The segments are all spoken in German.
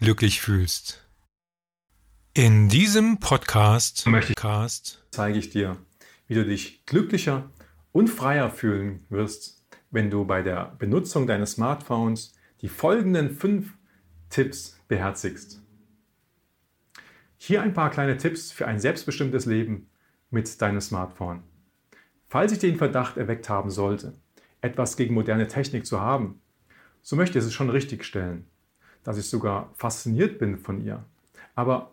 glücklich fühlst. In diesem Podcast, Podcast zeige ich dir, wie du dich glücklicher und freier fühlen wirst, wenn du bei der Benutzung deines Smartphones die folgenden fünf Tipps beherzigst. Hier ein paar kleine Tipps für ein selbstbestimmtes Leben mit deinem Smartphone. Falls ich den Verdacht erweckt haben sollte, etwas gegen moderne Technik zu haben, so möchte ich es schon richtig stellen dass ich sogar fasziniert bin von ihr. Aber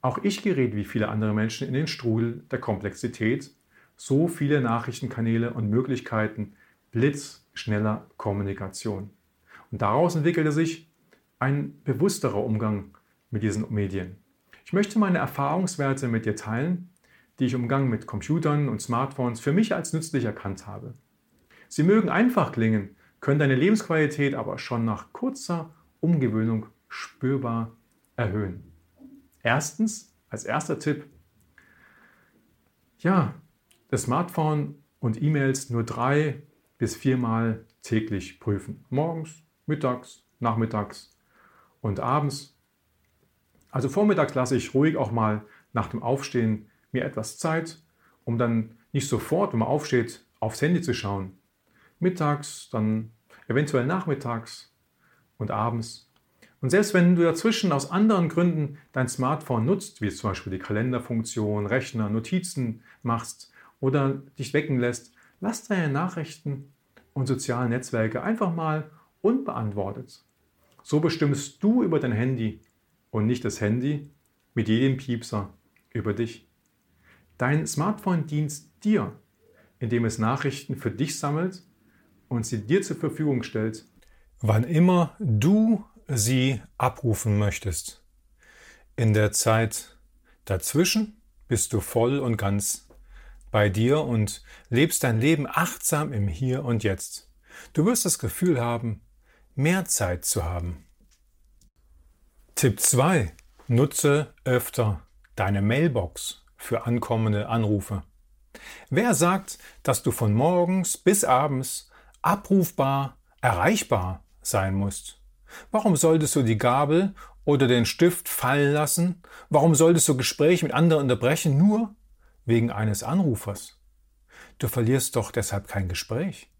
auch ich gerät wie viele andere Menschen in den Strudel der Komplexität, so viele Nachrichtenkanäle und Möglichkeiten blitzschneller Kommunikation. Und daraus entwickelte sich ein bewussterer Umgang mit diesen Medien. Ich möchte meine Erfahrungswerte mit dir teilen, die ich im Umgang mit Computern und Smartphones für mich als nützlich erkannt habe. Sie mögen einfach klingen, können deine Lebensqualität aber schon nach kurzer Umgewöhnung spürbar erhöhen. Erstens, als erster Tipp, ja, das Smartphone und E-Mails nur drei bis viermal täglich prüfen. Morgens, mittags, nachmittags und abends. Also vormittags lasse ich ruhig auch mal nach dem Aufstehen mir etwas Zeit, um dann nicht sofort, wenn man aufsteht, aufs Handy zu schauen. Mittags, dann eventuell nachmittags und abends. Und selbst wenn du dazwischen aus anderen Gründen dein Smartphone nutzt, wie zum Beispiel die Kalenderfunktion, Rechner, Notizen machst oder dich wecken lässt, lass deine Nachrichten und sozialen Netzwerke einfach mal unbeantwortet. So bestimmst du über dein Handy und nicht das Handy mit jedem Piepser über dich. Dein Smartphone dient dir, indem es Nachrichten für dich sammelt und sie dir zur Verfügung stellt wann immer du sie abrufen möchtest. In der Zeit dazwischen bist du voll und ganz bei dir und lebst dein Leben achtsam im Hier und Jetzt. Du wirst das Gefühl haben, mehr Zeit zu haben. Tipp 2. Nutze öfter deine Mailbox für ankommende Anrufe. Wer sagt, dass du von morgens bis abends abrufbar, erreichbar sein musst. Warum solltest du die Gabel oder den Stift fallen lassen? Warum solltest du Gespräche mit anderen unterbrechen, nur wegen eines Anrufers? Du verlierst doch deshalb kein Gespräch.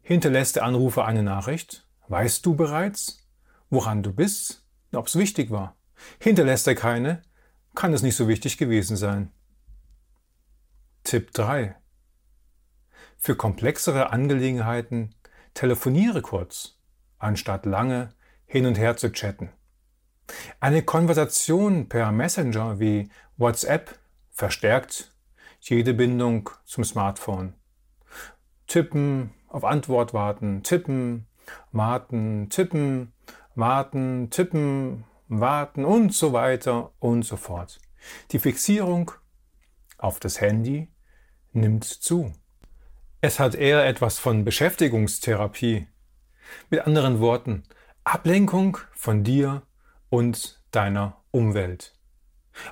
Hinterlässt der Anrufer eine Nachricht? Weißt du bereits, woran du bist, ob es wichtig war? Hinterlässt er keine, kann es nicht so wichtig gewesen sein. Tipp 3. Für komplexere Angelegenheiten telefoniere kurz anstatt lange hin und her zu chatten. Eine Konversation per Messenger wie WhatsApp verstärkt jede Bindung zum Smartphone. Tippen, auf Antwort warten, tippen, warten, tippen, warten, tippen, warten und so weiter und so fort. Die Fixierung auf das Handy nimmt zu. Es hat eher etwas von Beschäftigungstherapie mit anderen Worten, Ablenkung von dir und deiner Umwelt.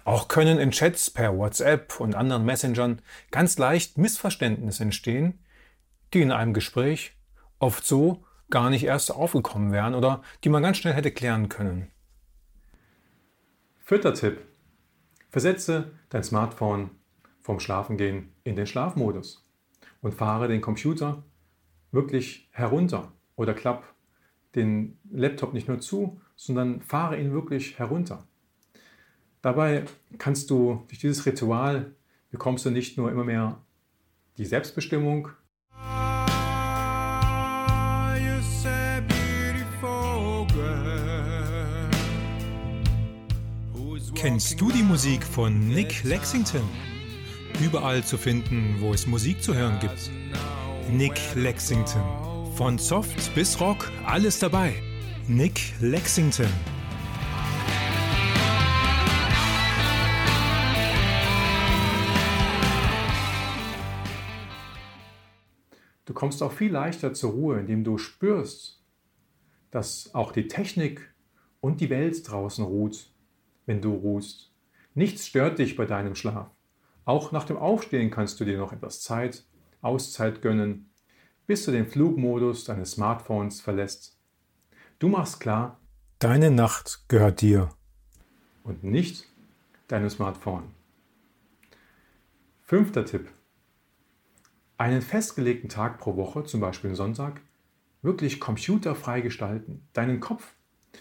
Auch können in Chats per WhatsApp und anderen Messengern ganz leicht Missverständnisse entstehen, die in einem Gespräch oft so gar nicht erst aufgekommen wären oder die man ganz schnell hätte klären können. Vierter Tipp. Versetze dein Smartphone vom Schlafengehen in den Schlafmodus und fahre den Computer wirklich herunter oder klapp den Laptop nicht nur zu, sondern fahre ihn wirklich herunter. Dabei kannst du durch dieses Ritual bekommst du nicht nur immer mehr die Selbstbestimmung, Kennst du die Musik von Nick Lexington? Überall zu finden, wo es Musik zu hören gibt. Nick Lexington. Von Soft bis Rock, alles dabei. Nick Lexington. Du kommst auch viel leichter zur Ruhe, indem du spürst, dass auch die Technik und die Welt draußen ruht, wenn du ruhst. Nichts stört dich bei deinem Schlaf. Auch nach dem Aufstehen kannst du dir noch etwas Zeit, Auszeit gönnen bis du den Flugmodus deines Smartphones verlässt. Du machst klar, deine Nacht gehört dir und nicht deinem Smartphone. Fünfter Tipp. Einen festgelegten Tag pro Woche, zum Beispiel Sonntag, wirklich computerfrei gestalten. Deinen Kopf.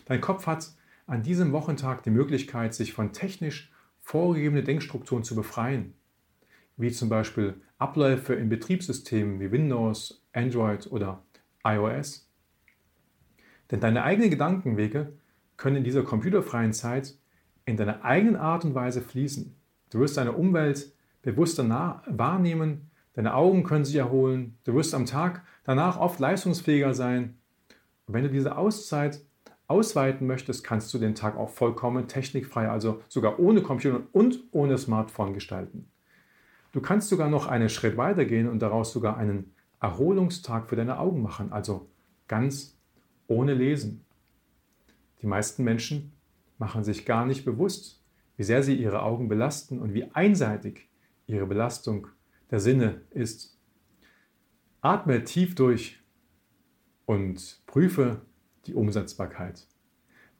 Dein Kopf hat an diesem Wochentag die Möglichkeit, sich von technisch vorgegebenen Denkstrukturen zu befreien, wie zum Beispiel Abläufe in Betriebssystemen wie Windows, Android oder iOS. Denn deine eigenen Gedankenwege können in dieser computerfreien Zeit in deiner eigenen Art und Weise fließen. Du wirst deine Umwelt bewusster wahrnehmen, deine Augen können sich erholen, du wirst am Tag danach oft leistungsfähiger sein. Und wenn du diese Auszeit ausweiten möchtest, kannst du den Tag auch vollkommen technikfrei, also sogar ohne Computer und ohne Smartphone gestalten. Du kannst sogar noch einen Schritt weiter gehen und daraus sogar einen Erholungstag für deine Augen machen, also ganz ohne Lesen. Die meisten Menschen machen sich gar nicht bewusst, wie sehr sie ihre Augen belasten und wie einseitig ihre Belastung der Sinne ist. Atme tief durch und prüfe die Umsetzbarkeit.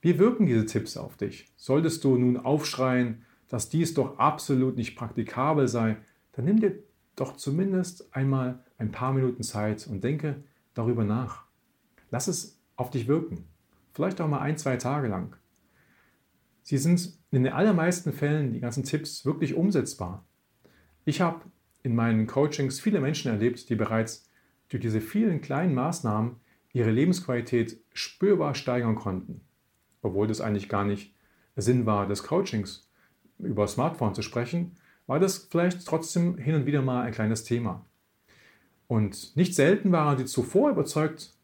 Wie wirken diese Tipps auf dich? Solltest du nun aufschreien, dass dies doch absolut nicht praktikabel sei, dann nimm dir doch zumindest einmal ein paar Minuten Zeit und denke darüber nach. Lass es auf dich wirken. Vielleicht auch mal ein, zwei Tage lang. Sie sind in den allermeisten Fällen, die ganzen Tipps, wirklich umsetzbar. Ich habe in meinen Coachings viele Menschen erlebt, die bereits durch diese vielen kleinen Maßnahmen ihre Lebensqualität spürbar steigern konnten. Obwohl das eigentlich gar nicht Sinn war des Coachings, über Smartphone zu sprechen, war das vielleicht trotzdem hin und wieder mal ein kleines Thema. Und nicht selten waren sie zuvor überzeugt,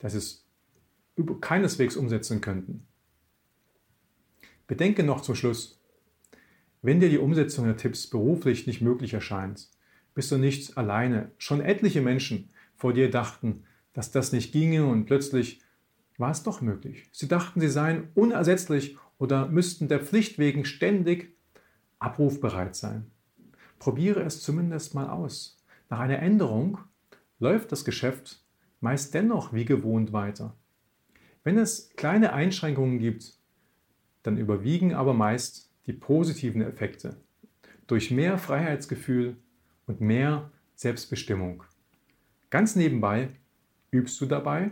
dass sie es keineswegs umsetzen könnten. Bedenke noch zum Schluss, wenn dir die Umsetzung der Tipps beruflich nicht möglich erscheint, bist du nicht alleine. Schon etliche Menschen vor dir dachten, dass das nicht ginge und plötzlich war es doch möglich. Sie dachten, sie seien unersetzlich oder müssten der Pflicht wegen ständig abrufbereit sein. Probiere es zumindest mal aus. Nach einer Änderung läuft das Geschäft meist dennoch wie gewohnt weiter. Wenn es kleine Einschränkungen gibt, dann überwiegen aber meist die positiven Effekte durch mehr Freiheitsgefühl und mehr Selbstbestimmung. Ganz nebenbei übst du dabei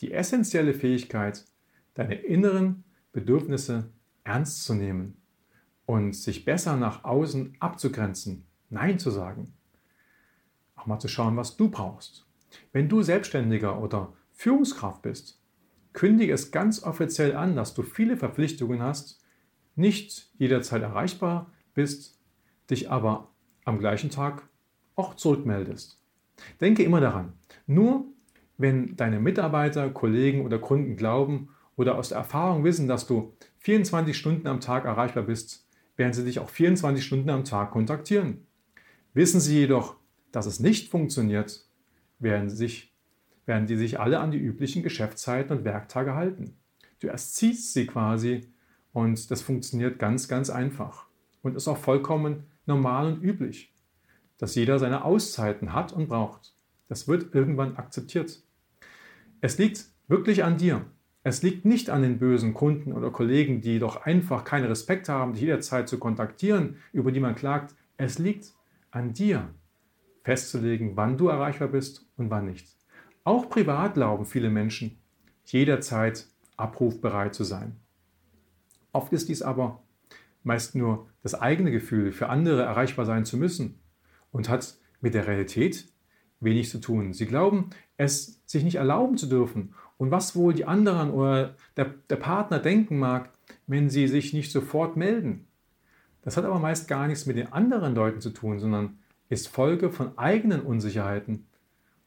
die essentielle Fähigkeit, deine inneren Bedürfnisse ernst zu nehmen und sich besser nach außen abzugrenzen, Nein zu sagen. Auch mal zu schauen, was du brauchst. Wenn du Selbstständiger oder Führungskraft bist, kündige es ganz offiziell an, dass du viele Verpflichtungen hast, nicht jederzeit erreichbar bist, dich aber am gleichen Tag auch zurückmeldest. Denke immer daran, nur wenn deine Mitarbeiter, Kollegen oder Kunden glauben oder aus der Erfahrung wissen, dass du 24 Stunden am Tag erreichbar bist, werden sie dich auch 24 Stunden am Tag kontaktieren. Wissen sie jedoch, dass es nicht funktioniert, werden, sich, werden die sich alle an die üblichen Geschäftszeiten und Werktage halten. Du erziehst sie quasi und das funktioniert ganz, ganz einfach und ist auch vollkommen normal und üblich, dass jeder seine Auszeiten hat und braucht. Das wird irgendwann akzeptiert. Es liegt wirklich an dir. Es liegt nicht an den bösen Kunden oder Kollegen, die doch einfach keinen Respekt haben, dich jederzeit zu kontaktieren, über die man klagt. Es liegt an dir, festzulegen, wann du erreichbar bist und wann nicht. Auch privat glauben viele Menschen, jederzeit abrufbereit zu sein. Oft ist dies aber meist nur das eigene Gefühl, für andere erreichbar sein zu müssen und hat mit der Realität wenig zu tun. Sie glauben, es sich nicht erlauben zu dürfen. Und was wohl die anderen oder der, der Partner denken mag, wenn sie sich nicht sofort melden. Das hat aber meist gar nichts mit den anderen Leuten zu tun, sondern ist Folge von eigenen Unsicherheiten,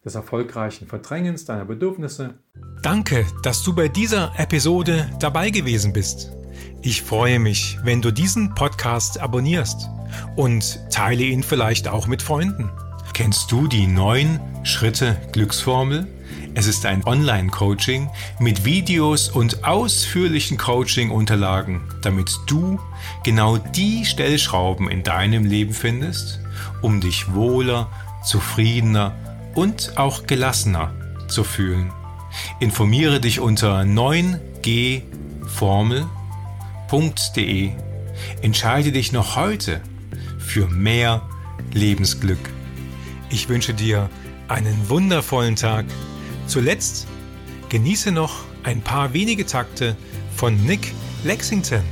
des erfolgreichen Verdrängens deiner Bedürfnisse. Danke, dass du bei dieser Episode dabei gewesen bist. Ich freue mich, wenn du diesen Podcast abonnierst und teile ihn vielleicht auch mit Freunden. Kennst du die neun Schritte Glücksformel? Es ist ein Online-Coaching mit Videos und ausführlichen Coaching-Unterlagen, damit du genau die Stellschrauben in deinem Leben findest, um dich wohler, zufriedener und auch gelassener zu fühlen. Informiere dich unter 9gformel.de. Entscheide dich noch heute für mehr Lebensglück. Ich wünsche dir einen wundervollen Tag. Zuletzt genieße noch ein paar wenige Takte von Nick Lexington.